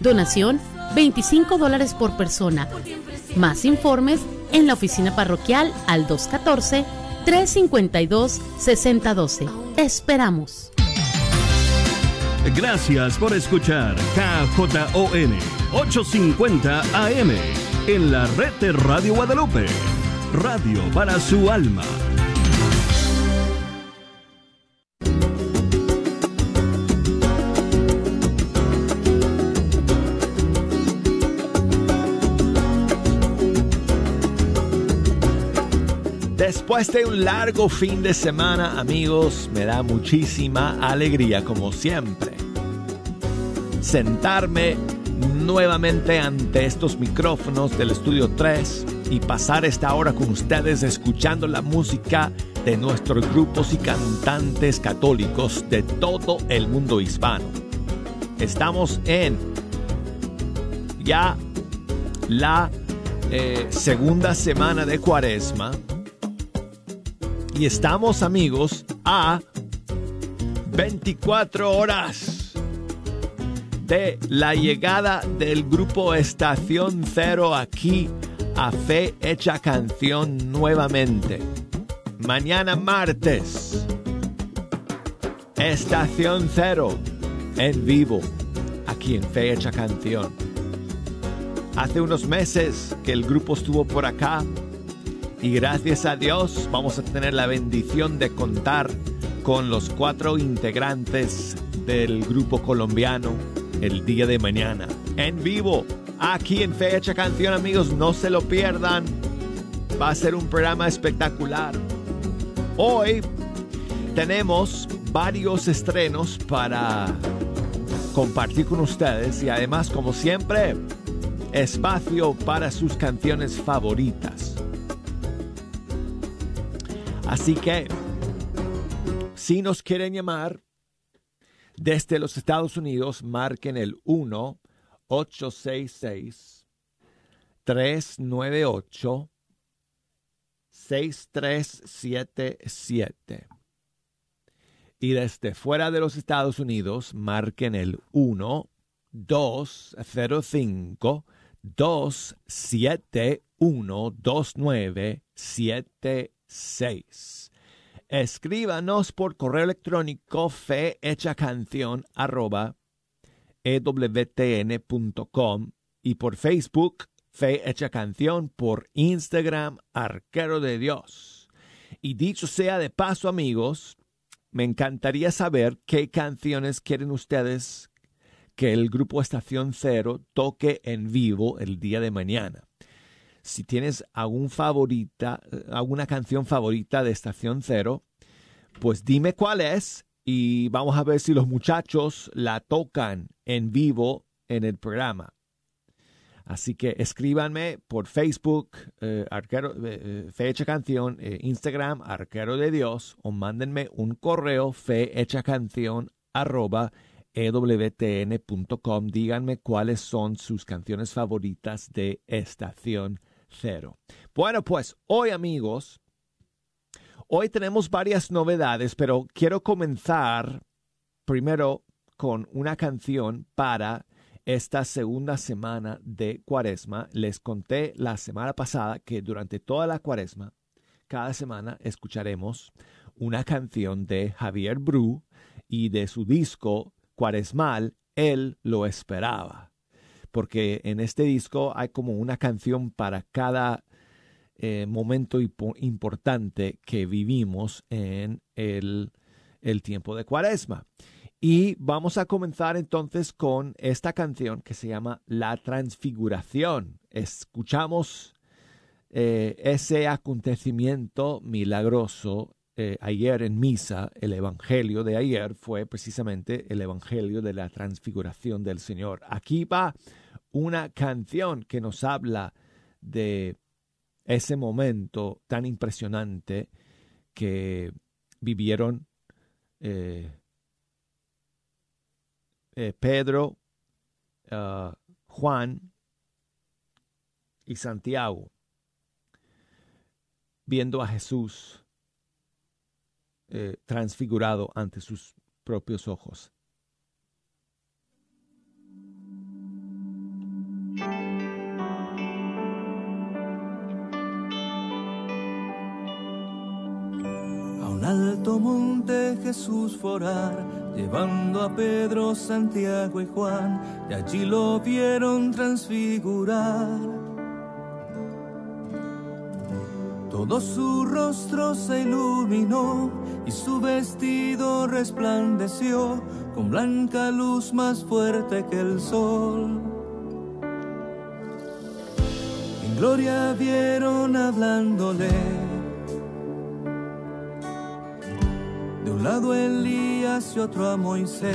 Donación 25 dólares por persona. Más informes en la oficina parroquial al 214-352-6012. esperamos. Gracias por escuchar KJON 850 AM en la red de Radio Guadalupe. Radio para su alma. Después de un largo fin de semana, amigos, me da muchísima alegría, como siempre, sentarme nuevamente ante estos micrófonos del estudio 3 y pasar esta hora con ustedes escuchando la música de nuestros grupos y cantantes católicos de todo el mundo hispano. Estamos en ya la eh, segunda semana de cuaresma y estamos amigos a 24 horas de la llegada del grupo Estación Cero aquí a Fe Hecha Canción nuevamente. Mañana martes, Estación Cero en vivo aquí en Fe Hecha Canción. Hace unos meses que el grupo estuvo por acá y gracias a Dios vamos a tener la bendición de contar con los cuatro integrantes del grupo colombiano el día de mañana. En vivo, aquí en Fecha Canción amigos, no se lo pierdan. Va a ser un programa espectacular. Hoy tenemos varios estrenos para compartir con ustedes y además como siempre espacio para sus canciones favoritas. Así que, si nos quieren llamar desde los Estados Unidos, marquen el 1 866 398 6377. Y desde fuera de los Estados Unidos, marquen el 1 205 271 2977 6. Escríbanos por correo electrónico fehechacanción arroba ewtn.com y por Facebook Fe Canción, por Instagram Arquero de Dios. Y dicho sea de paso amigos, me encantaría saber qué canciones quieren ustedes que el grupo Estación Cero toque en vivo el día de mañana si tienes favorita, alguna canción favorita de Estación Cero, pues dime cuál es y vamos a ver si los muchachos la tocan en vivo en el programa. Así que escríbanme por Facebook, eh, eh, eh, Fecha Canción, Instagram, Arquero de Dios, o mándenme un correo, canción arroba ewtn.com. Díganme cuáles son sus canciones favoritas de Estación cero. Bueno, pues hoy amigos, hoy tenemos varias novedades, pero quiero comenzar primero con una canción para esta segunda semana de cuaresma. Les conté la semana pasada que durante toda la cuaresma, cada semana escucharemos una canción de Javier Bru y de su disco cuaresmal, Él lo esperaba porque en este disco hay como una canción para cada eh, momento importante que vivimos en el, el tiempo de cuaresma. Y vamos a comenzar entonces con esta canción que se llama La Transfiguración. Escuchamos eh, ese acontecimiento milagroso eh, ayer en misa. El Evangelio de ayer fue precisamente el Evangelio de la Transfiguración del Señor. Aquí va una canción que nos habla de ese momento tan impresionante que vivieron eh, eh, Pedro, ah, Juan y Santiago, viendo a Jesús eh, transfigurado ante sus propios ojos. Alto monte Jesús forar, llevando a Pedro, Santiago y Juan, y allí lo vieron transfigurar. Todo su rostro se iluminó y su vestido resplandeció con blanca luz más fuerte que el sol. En gloria vieron hablándole un lado Elías y otro a Moisés.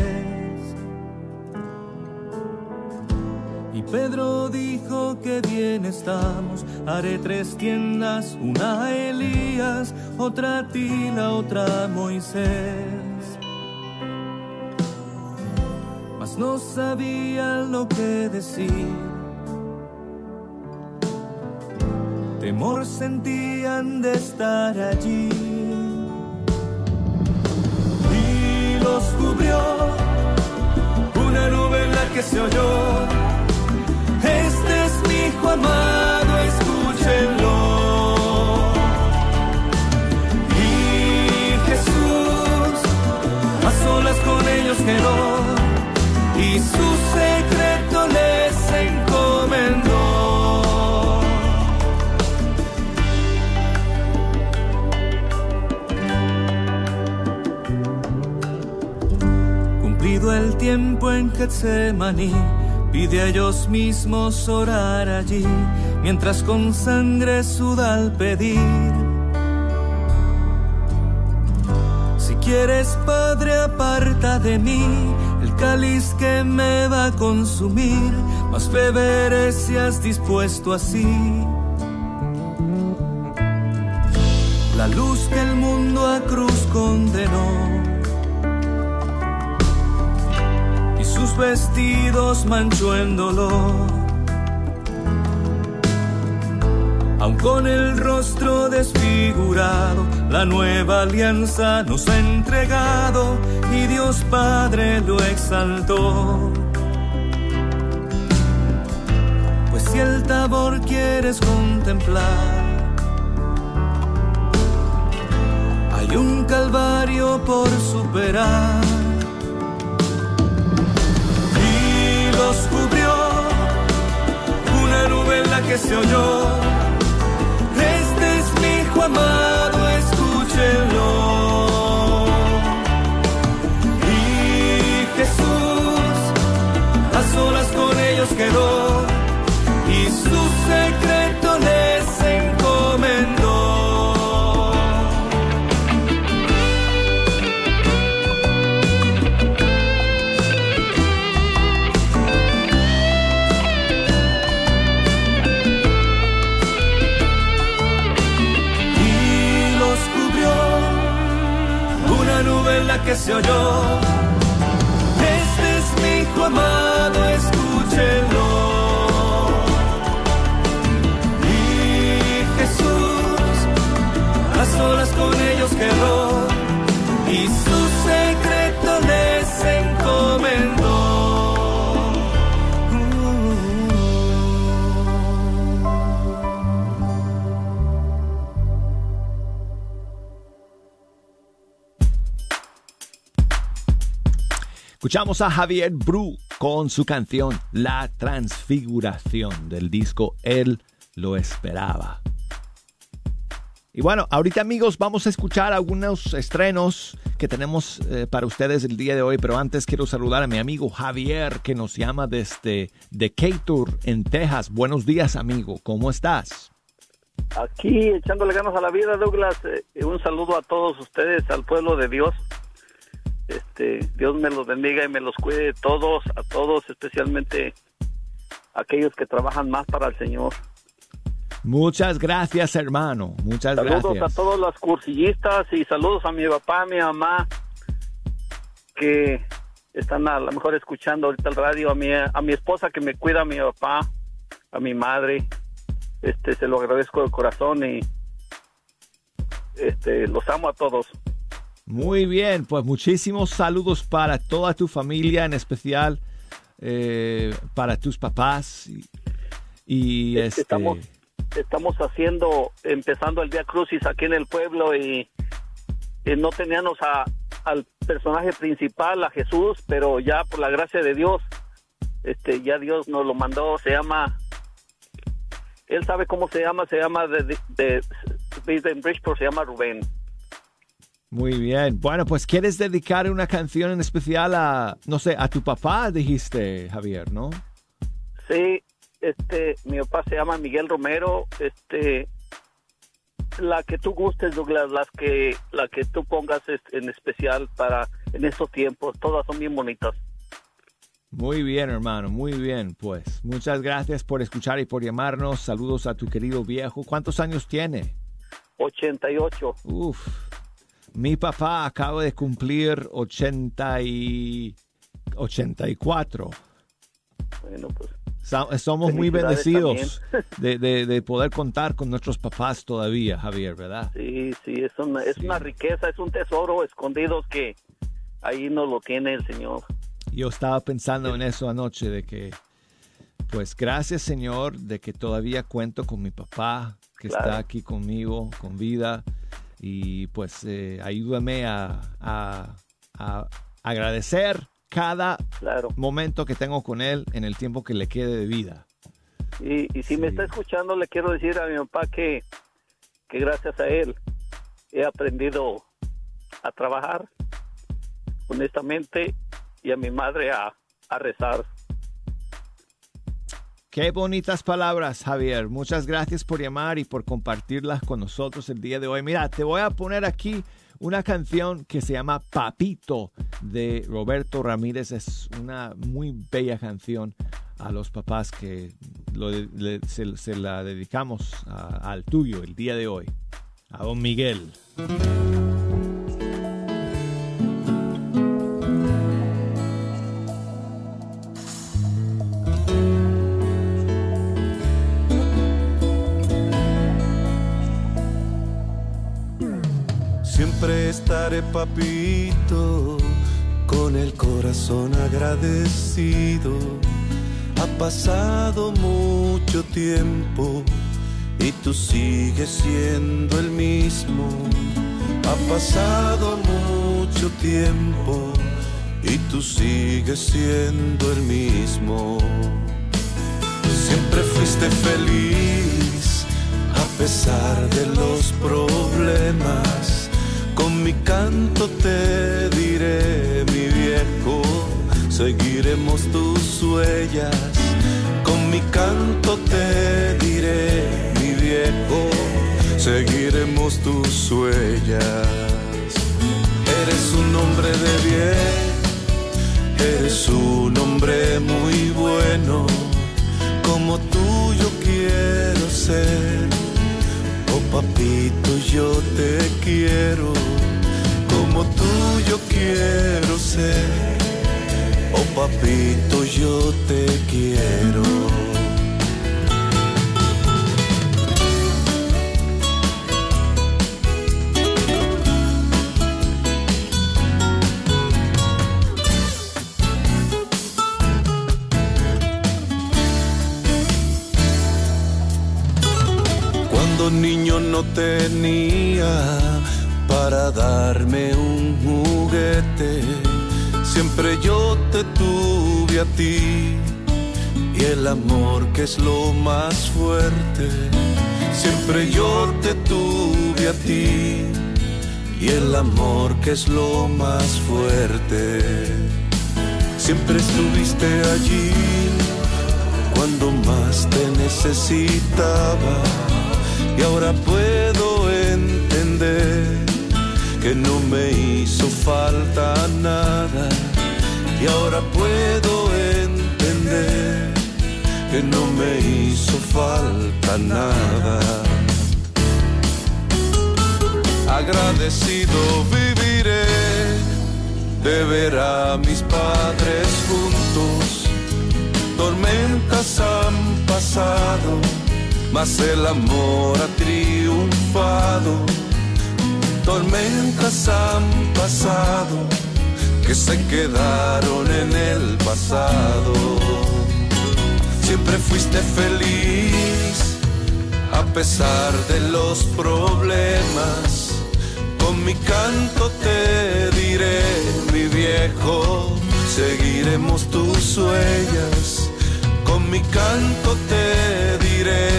Y Pedro dijo que bien estamos, haré tres tiendas, una a Elías, otra a ti, la otra a Moisés. Mas no sabían lo que decir. Temor sentían de estar allí. Los cubrió, una nube en la que se oyó. Este es mi hijo amado, escúchenlo. Y Jesús a solas con ellos quedó tiempo en Getsemaní, pide a ellos mismos orar allí, mientras con sangre suda al pedir. Si quieres, Padre, aparta de mí el cáliz que me va a consumir, mas beberé si has dispuesto así. La luz que el mundo a cruz condenó vestidos manchó en dolor. Aun con el rostro desfigurado, la nueva alianza nos ha entregado y Dios Padre lo exaltó. Pues si el tabor quieres contemplar, hay un calvario por superar que se oyó. Este es mi hijo que se Escuchamos a Javier Bru con su canción La Transfiguración del disco Él lo esperaba. Y bueno, ahorita amigos vamos a escuchar algunos estrenos que tenemos eh, para ustedes el día de hoy, pero antes quiero saludar a mi amigo Javier que nos llama desde Decatur en Texas. Buenos días amigo, ¿cómo estás? Aquí echándole ganas a la vida, Douglas. Eh, un saludo a todos ustedes, al pueblo de Dios. Este, Dios me los bendiga y me los cuide todos, a todos, especialmente aquellos que trabajan más para el Señor. Muchas gracias, hermano. Muchas gracias. Saludos a todos los cursillistas y saludos a mi papá, a mi mamá, que están a lo mejor escuchando ahorita el radio, a mi, a mi esposa que me cuida, a mi papá, a mi madre. Este, se lo agradezco de corazón y este, los amo a todos. Muy bien, pues muchísimos saludos para toda tu familia, en especial eh, para tus papás. Y, este... estamos, estamos haciendo, empezando el Día Crucis aquí en el pueblo y no teníamos a, al personaje principal, a Jesús, pero ya por la gracia de Dios, este, ya Dios nos lo mandó, se llama, él sabe cómo se llama, se llama de, de, de, Bridgeport, se llama Rubén. Muy bien. Bueno, pues quieres dedicar una canción en especial a, no sé, a tu papá, dijiste, Javier, ¿no? Sí, este, mi papá se llama Miguel Romero, este, la que tú gustes, Douglas, las que, la que tú pongas en especial para en estos tiempos, todas son bien bonitas. Muy bien, hermano, muy bien. Pues muchas gracias por escuchar y por llamarnos. Saludos a tu querido viejo. ¿Cuántos años tiene? 88. Uf. Mi papá acaba de cumplir 80 y 84. Bueno, pues somos muy bendecidos de, de, poder contar con nuestros papás todavía, Javier, ¿verdad? Sí, sí, es una, es una riqueza, es un tesoro escondido que ahí no lo tiene el Señor. Yo estaba pensando en eso anoche, de que, pues gracias Señor, de que todavía cuento con mi papá, que está aquí conmigo, con vida, y pues eh, ayúdame a, a, a agradecer cada momento que tengo con él en el tiempo que le quede de vida. Y, si me está escuchando, le quiero decir a mi papá que, que gracias a él he aprendido a trabajar honestamente y a mi madre a, a rezar. Qué bonitas palabras, Javier. Muchas gracias por llamar y por compartirlas con nosotros el día de hoy. Mira, te voy a poner aquí una canción que se llama Papito de Roberto Ramírez. Es una muy bella canción a los papás que se, la dedicamos al tuyo el día de hoy, a don Miguel. Papito con el corazón agradecido. Ha pasado mucho tiempo y tú sigues siendo el mismo. Ha pasado mucho tiempo y tú sigues siendo el mismo. Siempre fuiste feliz a pesar de los problemas mi canto te diré, mi viejo, seguiremos tus huellas. Con mi canto te diré, mi viejo, seguiremos tus huellas. Eres un hombre de bien, eres un hombre muy bueno, como tú yo quiero ser. Papito, yo te quiero, como tú yo quiero ser. Oh papito, yo te quiero. niño no tenía darme un juguete. Siempre yo te tuve a ti y el amor que es lo más fuerte. Siempre yo te tuve a ti y el amor que es lo más fuerte. Siempre estuviste allí cuando más te necesitaba y ahora puedo entender que no me hizo falta nada y ahora puedo entender que no me hizo falta nada. Agradecido viviré de ver a mis padres juntos. Tormentas han pasado mas el amor ha triunfado. Tormentas han pasado que se quedaron en el pasado. Siempre fuiste feliz a pesar de los problemas. Con mi canto te diré, mi viejo, seguiremos tus huellas. Con mi canto te diré,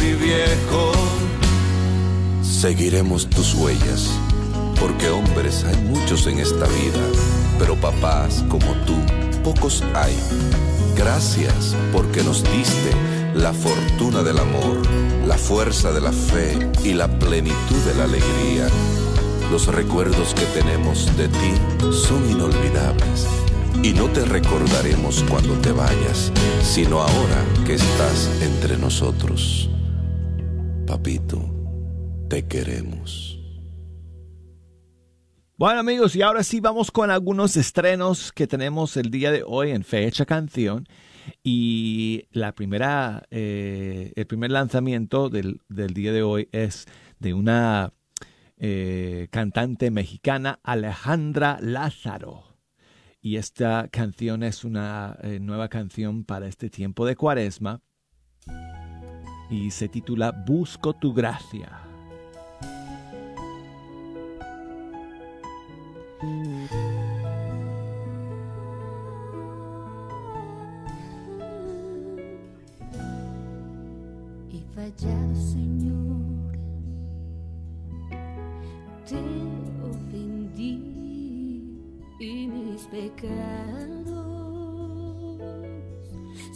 mi viejo, seguiremos tus huellas. Porque hombres hay muchos en esta vida, pero papás como tú, pocos hay. Gracias porque nos diste la fortuna del amor, la fuerza de la fe y la plenitud de la alegría. Los recuerdos que tenemos de ti son inolvidables y no te recordaremos cuando te vayas, sino ahora que estás entre nosotros. Papito, te queremos. Bueno amigos, y ahora sí vamos con algunos estrenos que tenemos el día de hoy en Fecha Canción. Y la primera, eh, el primer lanzamiento del, del, día de hoy es de una eh, cantante mexicana, Alejandra Lázaro. Y esta canción es una eh, nueva canción para este tiempo de cuaresma y se titula Busco tu gracia. He fallado, Señor, te ofendí y mis pecados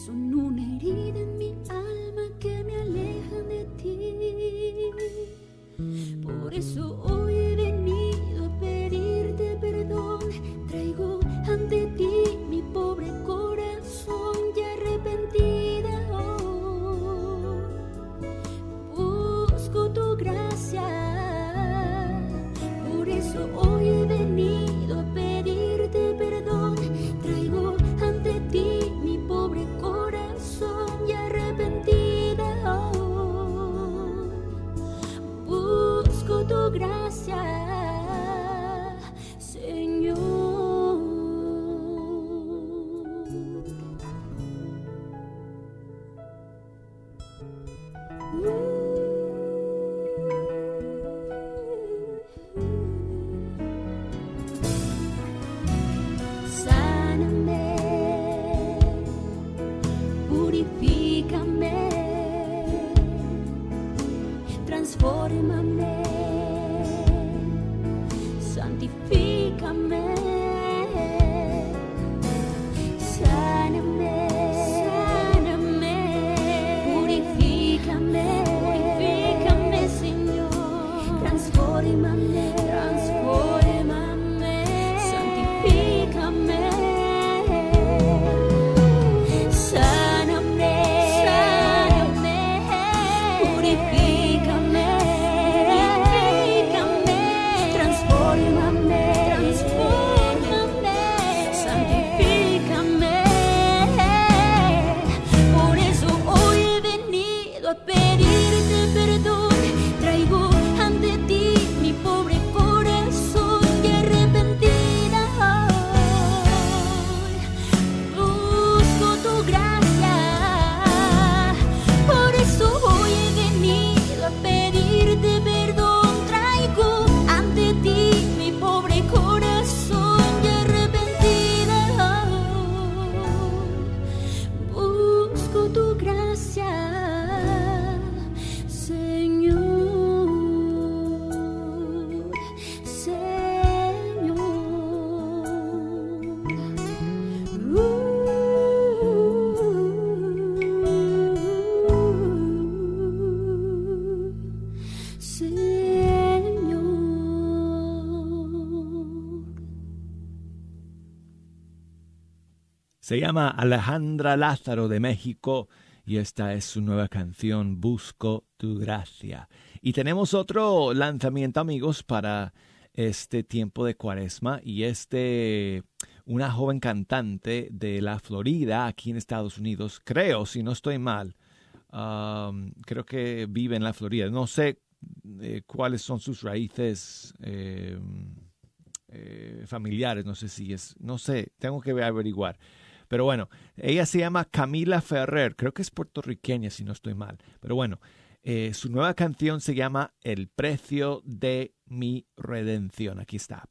son una herida en mi alma que me alejan de ti. Por eso Se llama Alejandra Lázaro de México y esta es su nueva canción Busco tu gracia. Y tenemos otro lanzamiento amigos para este tiempo de cuaresma y este una joven cantante de la Florida aquí en Estados Unidos, creo, si no estoy mal, um, creo que vive en la Florida. No sé eh, cuáles son sus raíces eh, eh, familiares, no sé si es, no sé, tengo que averiguar. Pero bueno, ella se llama Camila Ferrer, creo que es puertorriqueña si no estoy mal. Pero bueno, eh, su nueva canción se llama El precio de mi redención. Aquí está.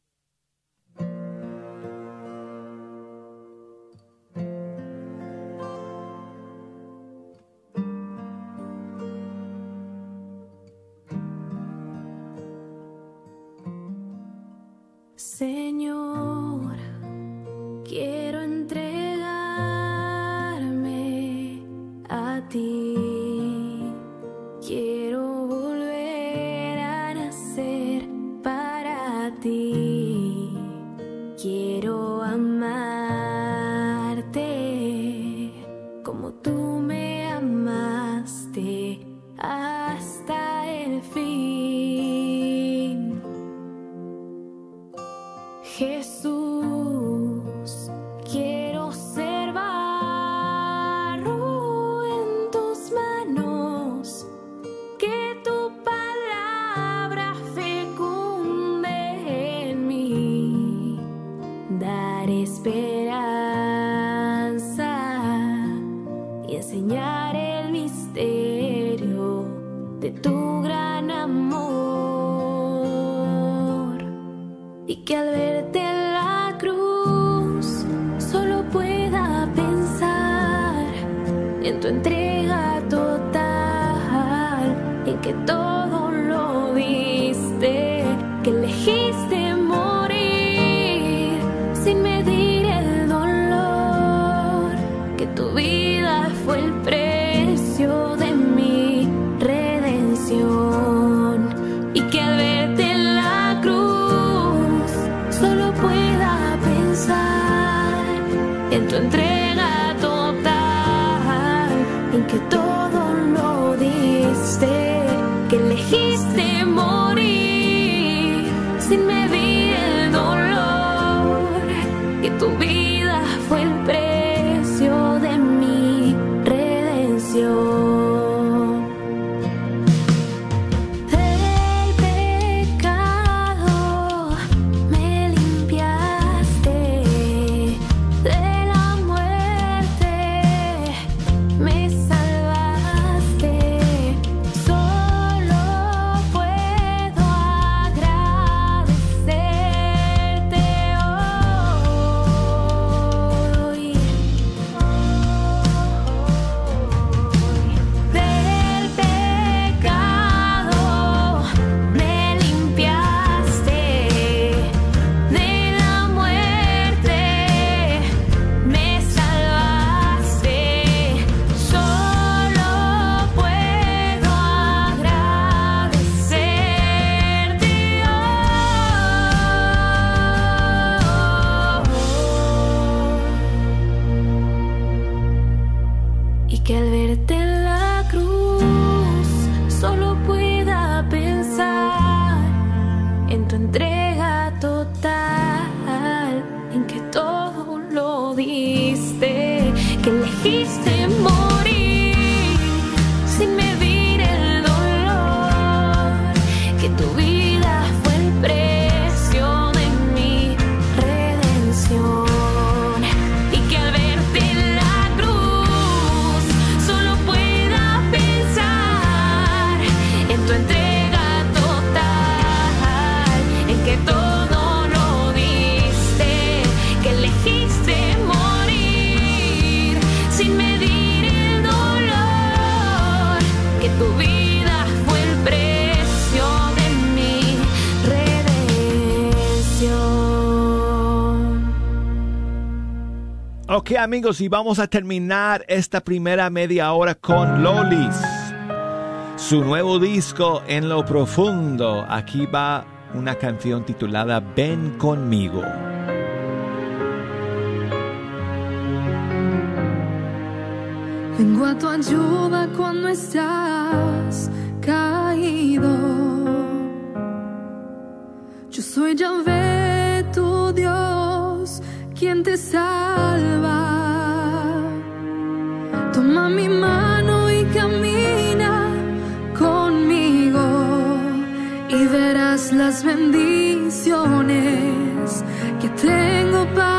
amigos, y vamos a terminar esta primera media hora con Lolis. Su nuevo disco En lo profundo. Aquí va una canción titulada Ven conmigo. Vengo a tu ayuda cuando estás caído. Yo soy Yahvé, tu Dios, quien te salva mi mano y camina conmigo y verás las bendiciones que tengo para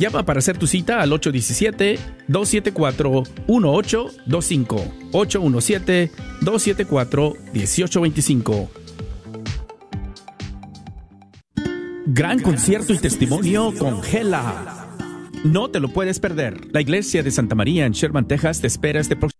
Llama para hacer tu cita al 817-274-1825. 817-274-1825. Gran concierto y testimonio con Gela. No te lo puedes perder. La iglesia de Santa María en Sherman, Texas te espera este próximo.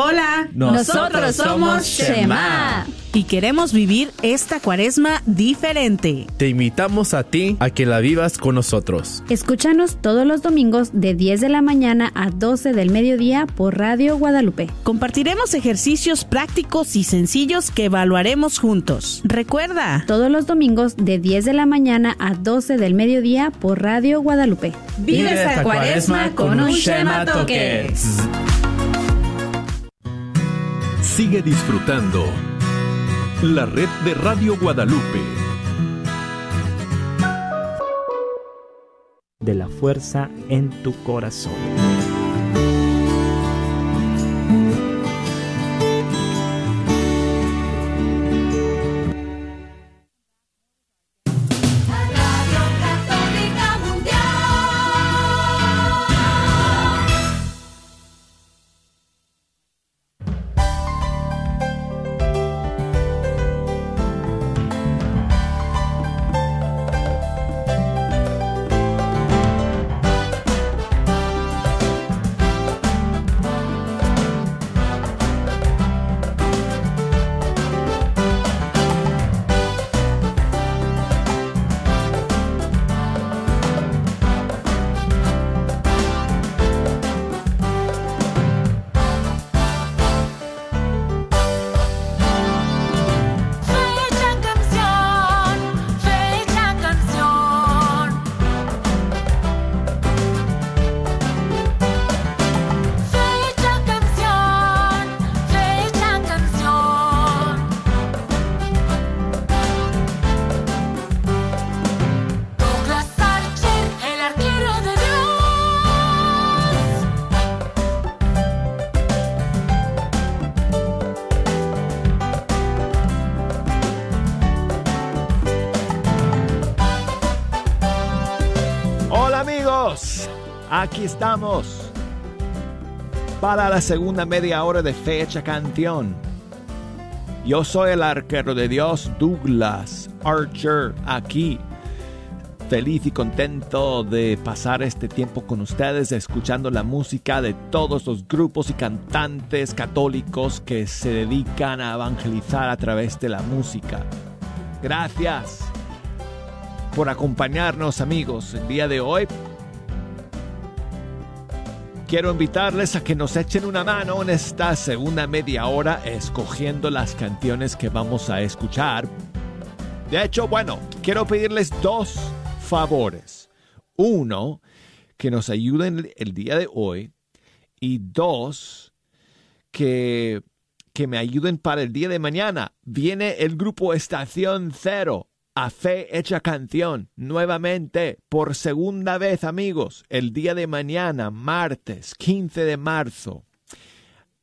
Hola, Nosotros somos Shema. y queremos vivir esta cuaresma diferente. Te invitamos a ti a que la vivas con nosotros. Escúchanos todos los domingos de 10 de la mañana a 12 del mediodía por Radio Guadalupe. Compartiremos ejercicios prácticos y sencillos que evaluaremos juntos. Recuerda, Todos los domingos de 10 de la mañana a 12 del mediodía por Radio Guadalupe. Vive esta cuaresma con un Shema Toque. Sigue disfrutando la red de Radio Guadalupe. de la fuerza en tu corazón. Aquí estamos para la segunda media hora de Fecha Canción. Yo soy el arquero de Dios, Douglas Archer, aquí. Feliz y contento de pasar este tiempo con ustedes, escuchando la música de todos los grupos y cantantes católicos que se dedican a evangelizar a través de la música. Gracias por acompañarnos amigos el día de hoy. Quiero invitarles a que nos echen una mano en esta segunda media hora escogiendo las canciones que vamos a escuchar. De hecho, bueno, quiero pedirles dos favores. Uno, que nos ayuden el día de hoy. Y dos, que, que me ayuden para el día de mañana. Viene el grupo Estación Cero a Fe Hecha Canción nuevamente por segunda vez amigos el día de mañana, martes 15 de marzo.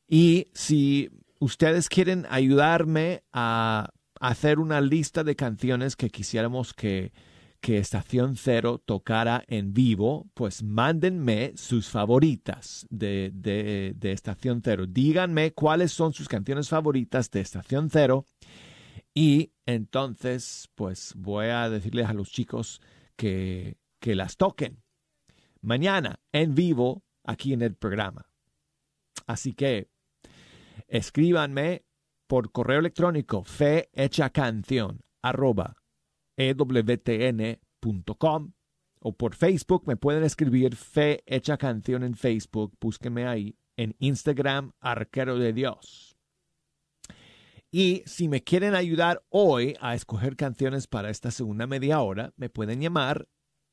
Y si ustedes quieren ayudarme a hacer una lista de canciones que quisiéramos que, que Estación Cero tocara en vivo, pues mándenme sus favoritas de, de, de Estación Cero. Díganme cuáles son sus canciones favoritas de Estación Cero y entonces, pues voy a decirles a los chicos que, que las toquen mañana en vivo aquí en el programa. Así que escríbanme por correo electrónico canción arroba ewtn.com o por Facebook me pueden escribir Fe Hecha Canción en Facebook, búsquenme ahí, en Instagram Arquero de Dios. Y si me quieren ayudar hoy a escoger canciones para esta segunda media hora, me pueden llamar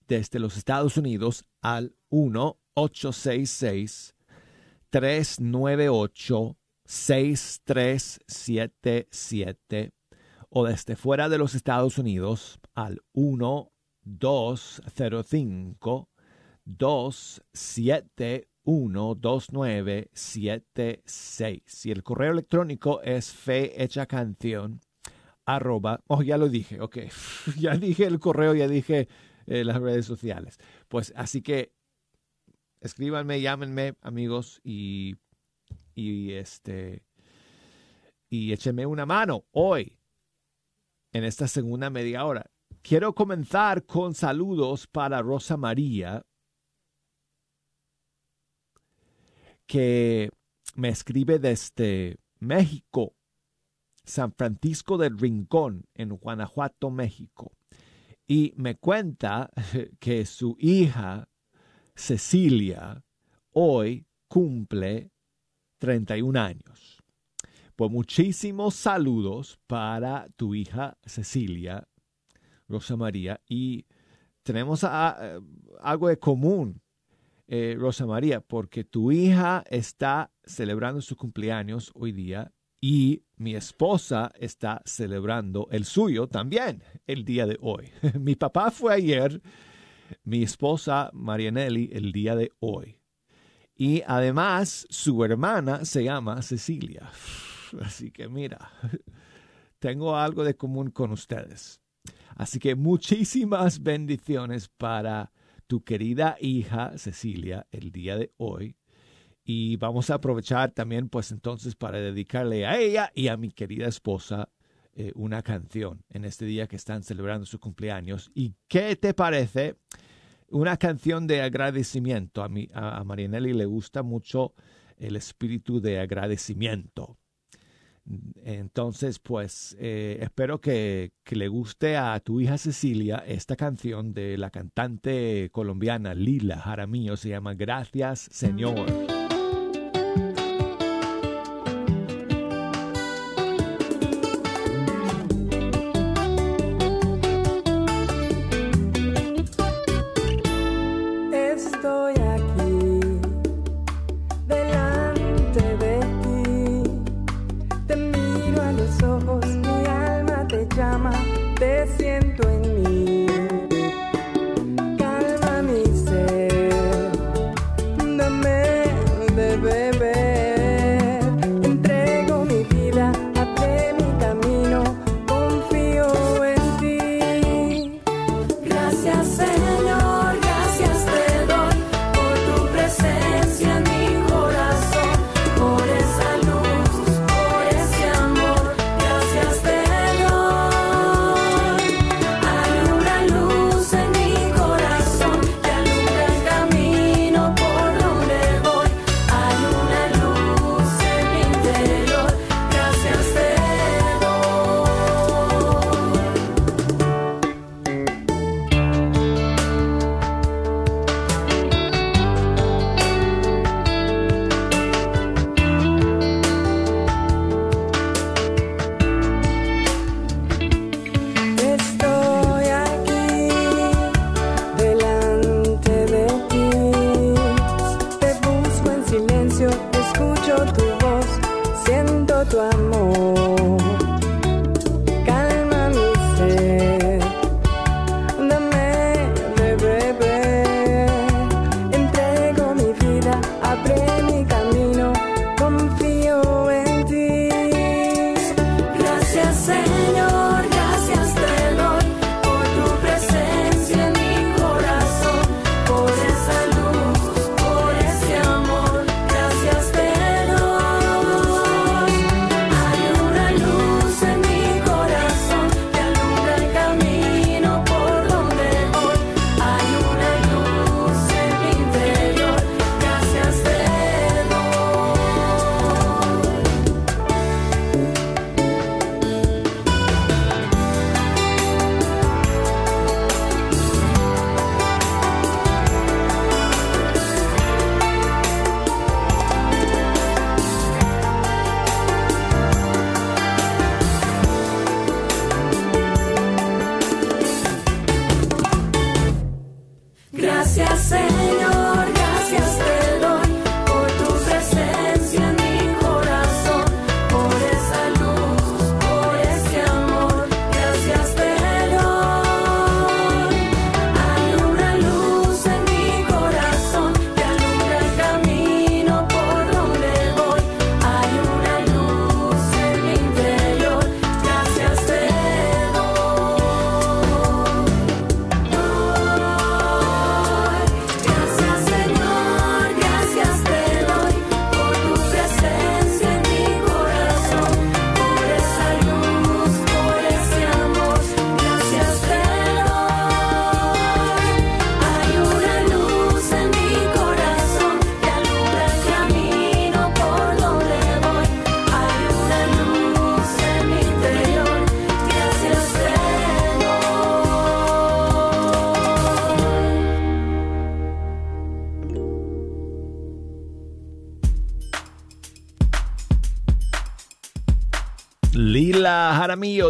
desde los Estados Unidos al 1-866-398-6377 o desde fuera de los Estados Unidos al 1-205 271 12976. Y el correo electrónico es fehechacanción arroba, oh ya lo dije, ok, ya dije el correo, ya dije eh, las redes sociales. Pues así que escríbanme, llámenme amigos y, y este y échenme una mano hoy en esta segunda media hora. Quiero comenzar con saludos para Rosa María, que me escribe desde México, San Francisco del Rincón, en Guanajuato, México. Y me cuenta que su hija, Cecilia, hoy cumple 31 años. Pues muchísimos saludos para tu hija Cecilia, Rosa María, y tenemos algo de común eh, Rosa María, porque tu hija está celebrando su cumpleaños hoy día y mi esposa está celebrando el suyo también el día de hoy. mi papá fue ayer, mi esposa Marianelli el día de hoy. Y además su hermana se llama Cecilia. Así que mira, tengo algo de común con ustedes. Así que muchísimas bendiciones para tu querida hija Cecilia el día de hoy. Y vamos a aprovechar también, pues entonces, para dedicarle a ella y a mi querida esposa eh, una canción en este día que están celebrando su cumpleaños. ¿Y qué te parece? Una canción de agradecimiento. A, mi, a Marianelli le gusta mucho el espíritu de agradecimiento. Entonces, pues eh, espero que, que, le guste a tu hija Cecilia esta canción de la cantante colombiana Lila Jaramillo. Se llama Gracias Señor. llama, te siento en mí.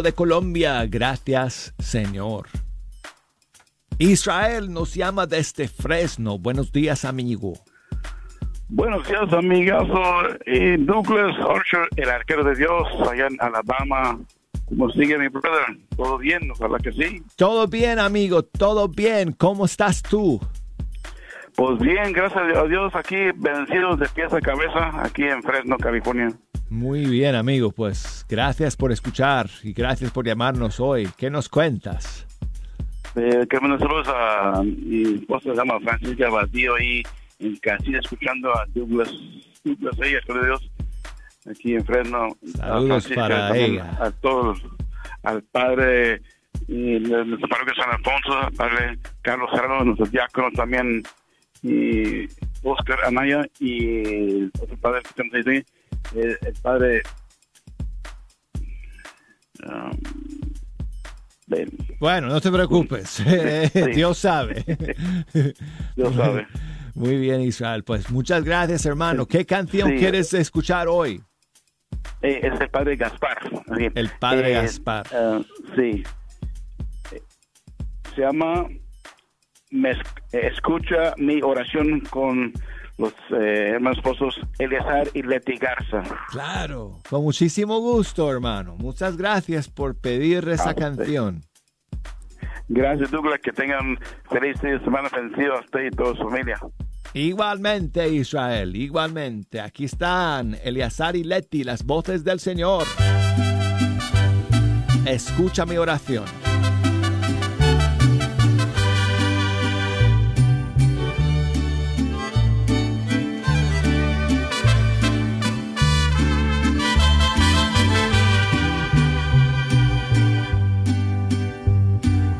De Colombia, gracias Señor. Israel nos llama desde Fresno. Buenos días, amigo. Buenos días, amigazo. Y Douglas Archer, el arquero de Dios, allá en Alabama. ¿Cómo sigue mi brother? ¿Todo bien? Ojalá que sí. Todo bien, amigo, todo bien. ¿Cómo estás tú? Pues bien, gracias a Dios, aquí vencidos de pies a cabeza, aquí en Fresno, California. Muy bien, amigo. Pues gracias por escuchar y gracias por llamarnos hoy. ¿Qué nos cuentas? Eh, que saludos a mi esposa, se llama Francisca Baldío, ahí en casilla, escuchando a Douglas, Douglas, ella, de Dios, aquí en Fresno. A Saludos Francisca, para ella. A todos, al padre y de nuestra parroquia San Alfonso, al padre Carlos Gerardo, nuestros diáconos también, y Oscar Anaya, y otro padre que tenemos ahí, el, el padre. um. Bueno, no te preocupes. Dios sabe. Dios sabe. Muy bien, Israel. Pues muchas gracias, hermano. ¿Qué canción Sí. quieres escuchar hoy? Eh, es el padre Gaspar. Bien. El padre Eh, Gaspar. ah, sí. Eh, Se llama Me es- Escucha mi oración con los eh, hermanos esposos Eleazar y Leti Garza. Claro. Con muchísimo gusto, hermano. Muchas gracias por pedir esa Ah, canción. Gracias, Douglas. Que tengan feliz fin de semana vencido a usted y toda su familia. Igualmente, Israel, igualmente. Aquí están Eleazar y Leti, las voces del Señor. Escucha mi oración.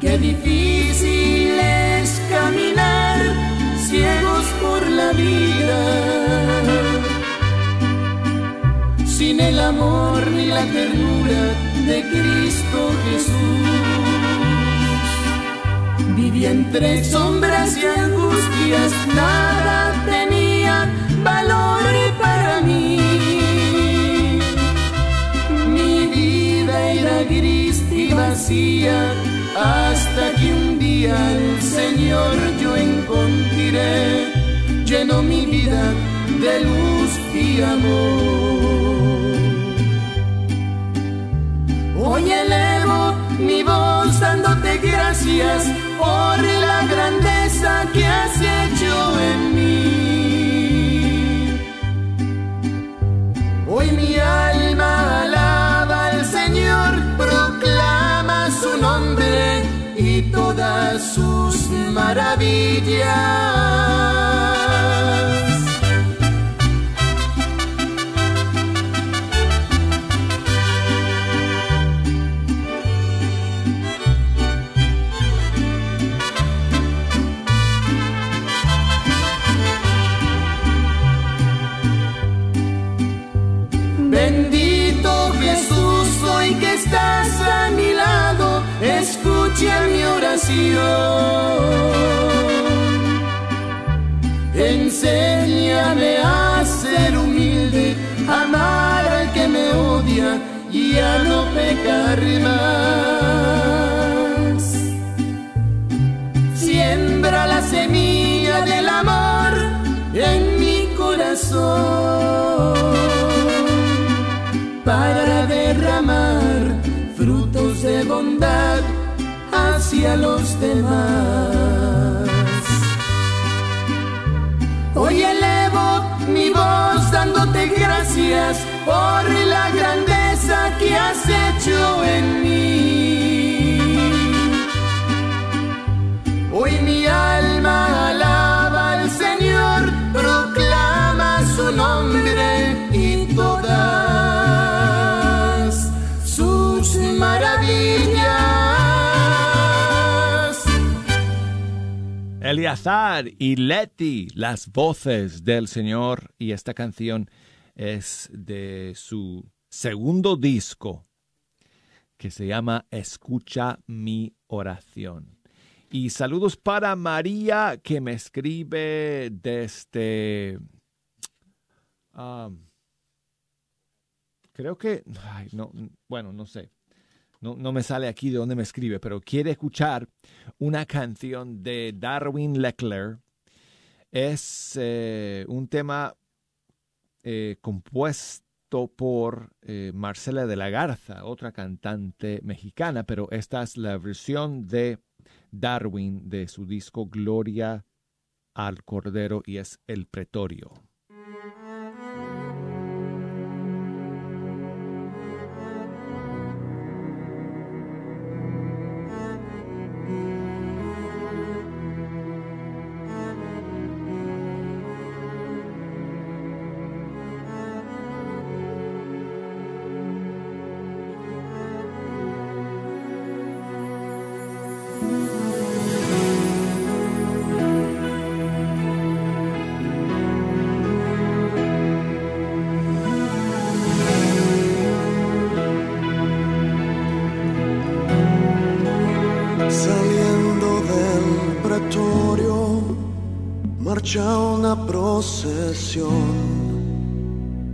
Qué difícil es caminar ciegos por la vida, sin el amor ni la ternura de Cristo Jesús. Vivía entre sombras y angustias, nada tenía valor para mí. Mi vida era gris y vacía hasta que un día el Señor yo encontraré, lleno mi vida de luz y amor. Hoy elevo mi voz dándote gracias por la grandeza que has hecho en mí. Hoy mi alma maravillas. Bendito Jesús, hoy que estás a mi lado, escucha mi oración. Enséñame a ser humilde, amar al que me odia y a no pecar más. Siembra la semilla del amor en mi corazón para derramar frutos de bondad hacia los demás. Hoy elevo mi voz dándote gracias por la grandeza que has hecho en mí. Eleazar y Leti, las voces del Señor, y esta canción es de su segundo disco que se llama Escucha mi oración. Y saludos para María que me escribe desde... um, creo que... no, bueno, no sé. No, no me sale aquí de dónde me escribe, pero quiere escuchar una canción de Darwin Leckler. Es eh, un tema eh, compuesto por eh, Marcela de la Garza, otra cantante mexicana, pero esta es la versión de Darwin de su disco Gloria al Cordero y es El Pretorio. Marcha una procesión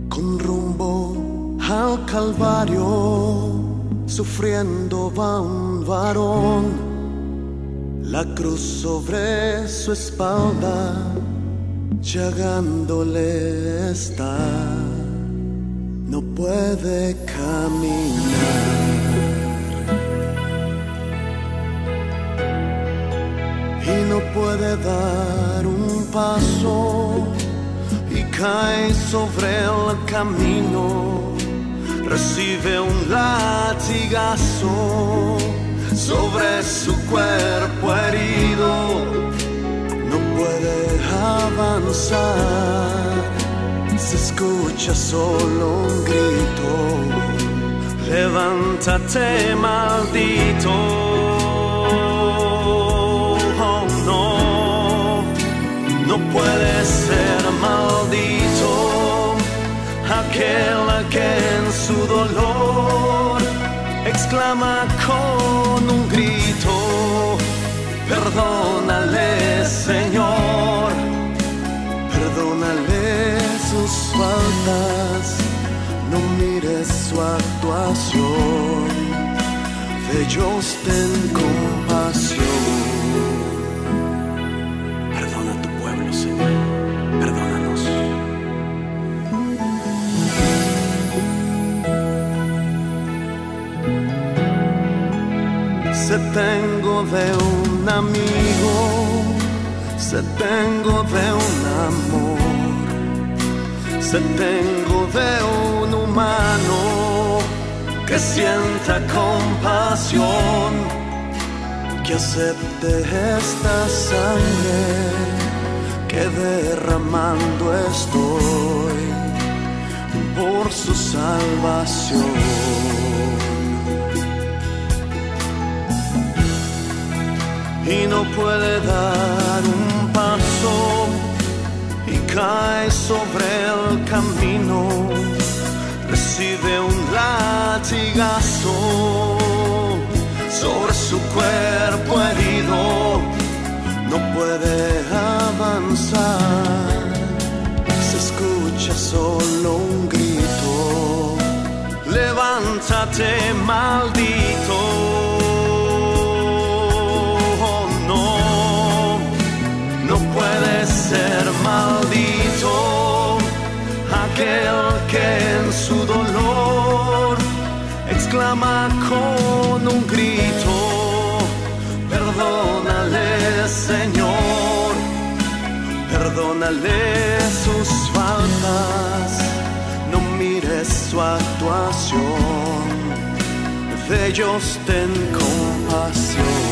con rumbo al Calvario. Sufriendo va un varón, la cruz sobre su espalda, llagándole está. No puede caminar. y no puede dar un paso y cae sobre el camino. Recibe un latigazo sobre su cuerpo herido. No puede avanzar. Se escucha solo un grito. Levántate, maldito. No puede ser maldito aquel que en su dolor exclama con un grito, perdónale Señor, perdónale sus faltas, no mires su actuación, ellos ten Se tengo de un amigo, se tengo de un amor, se tengo de un humano que sienta compasión, que acepte esta sangre que derramando estoy por su salvación. Y no puede dar un paso y cae sobre el camino, recibe un latigazo sobre su cuerpo herido, no puede avanzar, se escucha solo un grito, levántate maldito. Aquel que en su dolor exclama con un grito, perdónale Señor, perdónale sus faltas, no mires su actuación, de ellos ten compasión.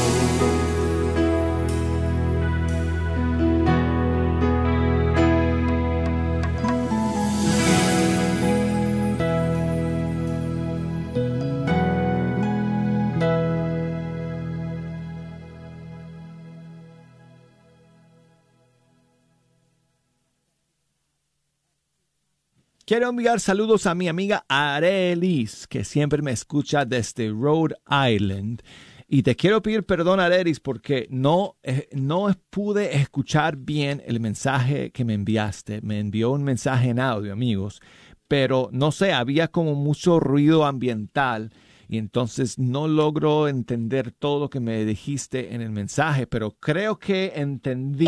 Quiero enviar saludos a mi amiga Arelis, que siempre me escucha desde Rhode Island. Y te quiero pedir perdón, Arelis, porque no, eh, no pude escuchar bien el mensaje que me enviaste. Me envió un mensaje en audio, amigos. Pero no sé, había como mucho ruido ambiental y entonces no logro entender todo lo que me dijiste en el mensaje, pero creo que entendí.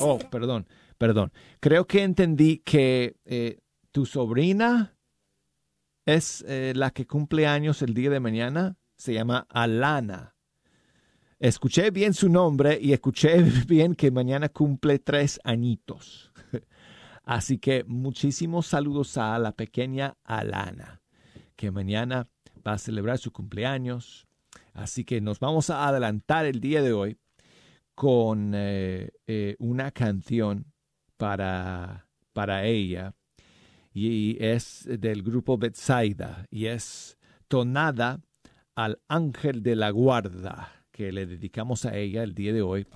Oh, perdón, perdón. Creo que entendí que eh, tu sobrina es eh, la que cumple años el día de mañana. Se llama Alana. Escuché bien su nombre y escuché bien que mañana cumple tres añitos. Así que muchísimos saludos a la pequeña Alana, que mañana va a celebrar su cumpleaños. Así que nos vamos a adelantar el día de hoy con eh, eh, una canción para, para ella y es del grupo Betsaida y es tonada al ángel de la guarda que le dedicamos a ella el día de hoy,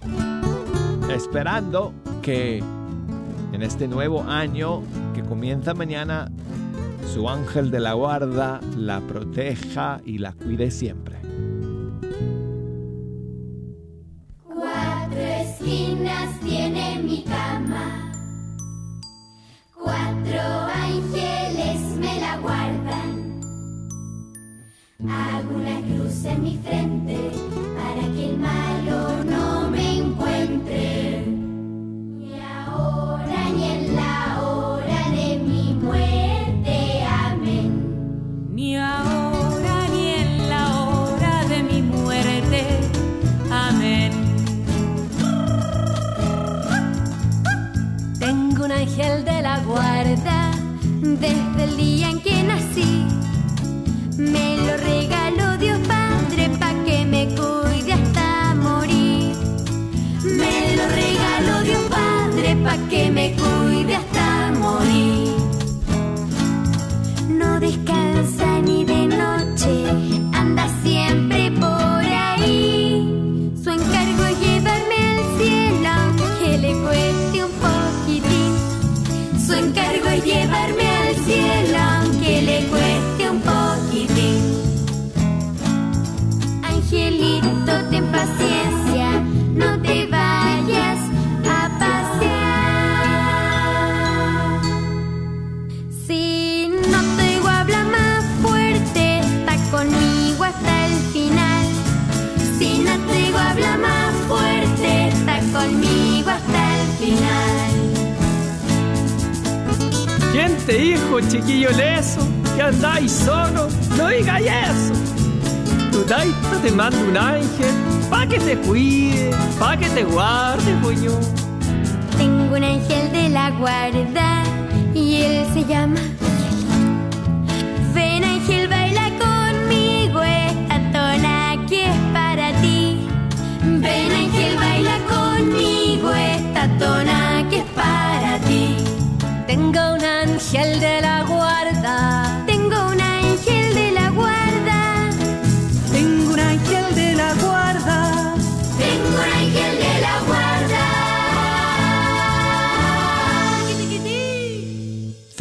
esperando que en este nuevo año que comienza mañana, su ángel de la guarda la proteja y la cuide siempre. Cuatro esquinas tiene mi cama. Cuatro ángeles Hago una cruz en mi frente para que el malo no me encuentre. Ni ahora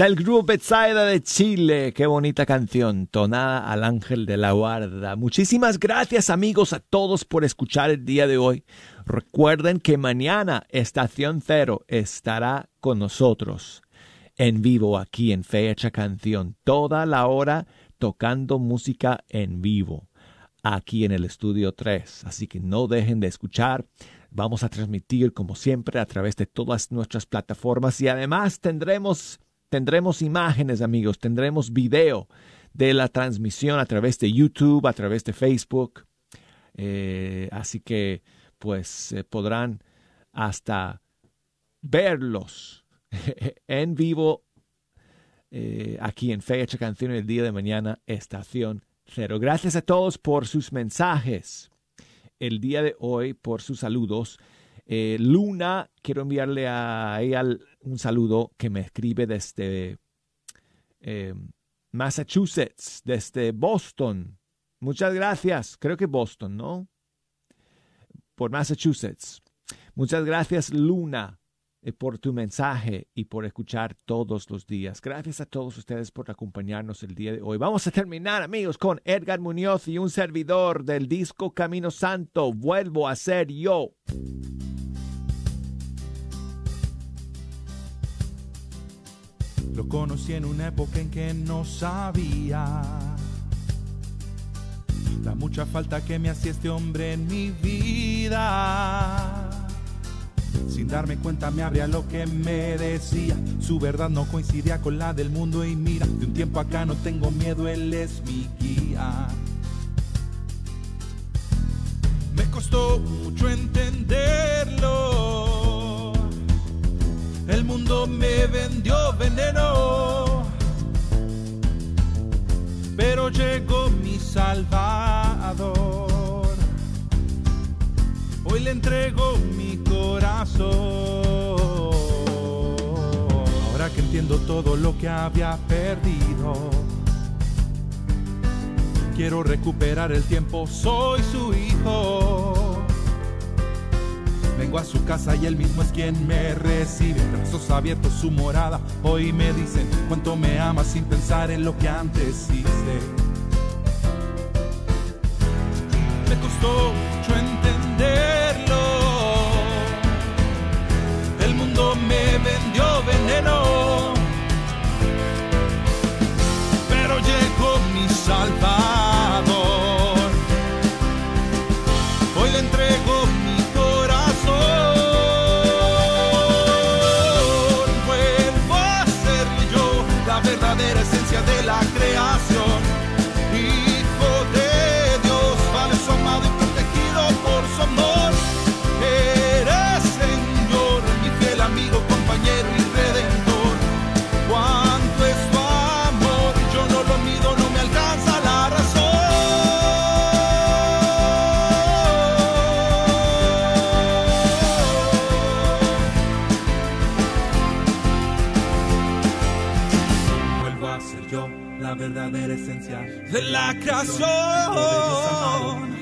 El grupo Betsaida de Chile. Qué bonita canción, tonada al ángel de la guarda. Muchísimas gracias amigos a todos por escuchar el día de hoy. Recuerden que mañana Estación Cero estará con nosotros en vivo aquí en Fecha Canción, toda la hora tocando música en vivo aquí en el estudio 3. Así que no dejen de escuchar. Vamos a transmitir como siempre a través de todas nuestras plataformas y además tendremos tendremos imágenes, amigos, tendremos video de la transmisión a través de YouTube, a través de Facebook. Eh, así que pues eh, podrán hasta verlos en vivo eh, aquí en Fecha Canción el día de mañana, Estación Cero. Gracias a todos por sus mensajes el día de hoy, por sus saludos. Eh, Luna, quiero enviarle a ella un saludo que me escribe desde eh, Massachusetts, desde Boston. Muchas gracias. Creo que Boston, ¿no? Por Massachusetts. Muchas gracias, Luna, eh, por tu mensaje y por escuchar todos los días. Gracias a todos ustedes por acompañarnos el día de hoy. Vamos a terminar, amigos, con Edgar Muñoz y un servidor del disco Camino Santo. Vuelvo a ser yo. Lo conocí en una época en que no sabía la mucha falta que me hacía este hombre en mi vida. Sin darme cuenta me abría lo que me decía. Su verdad no coincidía con la del mundo y mira, de un tiempo acá no tengo miedo, él es mi guía. Me costó mucho entenderlo. Me vendió veneno. Pero llegó mi Salvador. Hoy le entrego mi corazón. Ahora que entiendo todo lo que había perdido. Quiero recuperar el tiempo, soy su hijo. Vengo a su casa y él mismo es quien me recibe. Brazos abiertos, su morada. Hoy me dicen cuánto me ama sin pensar en lo que antes hice. Me costó mucho entenderlo. El mundo me vendió veneno. Pero llegó mi Salvador. De la creación.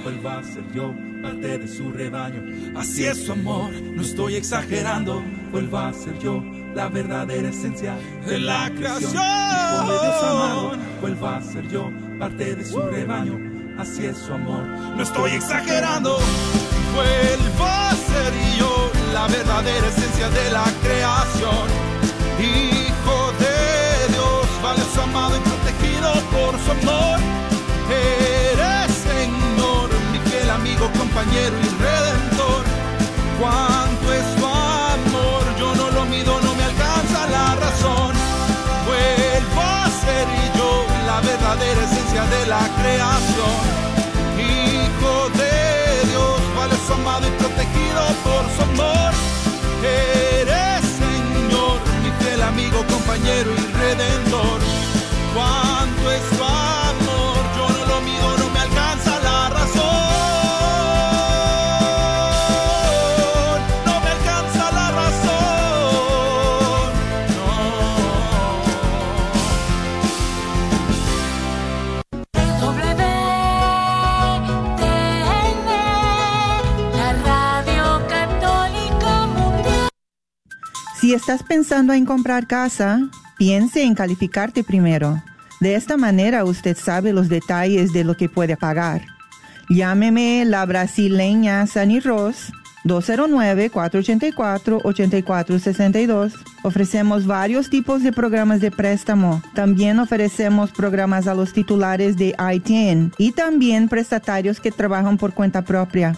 Vuelvo a ser yo, parte de su rebaño. Así es su amor, no estoy exagerando. Vuelvo a ser yo, la verdadera esencia de la creación. Vuelvo a ser yo, parte de su rebaño. Así es su amor, no estoy exagerando. Vuelvo a ser yo, la verdadera esencia de la creación. Hijo de Dios, vale su amado por su amor. Eres Señor, mi fiel amigo, compañero y redentor. Cuánto es tu amor, yo no lo mido, no me alcanza la razón. Vuelvo a ser yo la verdadera esencia de la creación. Hijo de Dios, vales amado y protegido por su amor. Eres Señor, mi fiel amigo, compañero y redentor. Cuánto Si estás pensando en comprar casa, piense en calificarte primero. De esta manera usted sabe los detalles de lo que puede pagar. Llámeme la brasileña Sunny Ross 209-484-8462. Ofrecemos varios tipos de programas de préstamo. También ofrecemos programas a los titulares de ITIN y también prestatarios que trabajan por cuenta propia.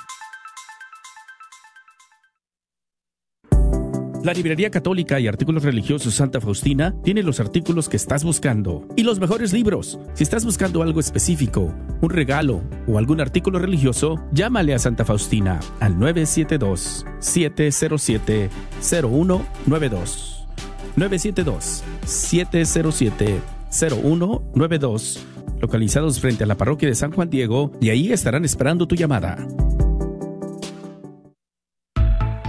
La Librería Católica y Artículos Religiosos Santa Faustina tiene los artículos que estás buscando y los mejores libros. Si estás buscando algo específico, un regalo o algún artículo religioso, llámale a Santa Faustina al 972-707-0192. 972-707-0192. Localizados frente a la parroquia de San Juan Diego y ahí estarán esperando tu llamada.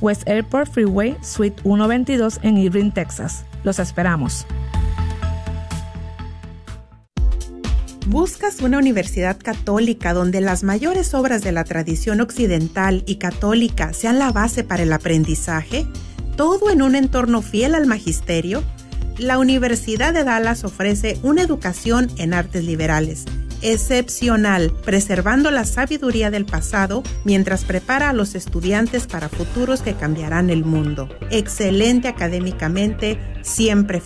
West Airport Freeway, Suite 122 en Irving, Texas. Los esperamos. ¿Buscas una universidad católica donde las mayores obras de la tradición occidental y católica sean la base para el aprendizaje? ¿Todo en un entorno fiel al magisterio? La Universidad de Dallas ofrece una educación en artes liberales excepcional, preservando la sabiduría del pasado mientras prepara a los estudiantes para futuros que cambiarán el mundo. Excelente académicamente, siempre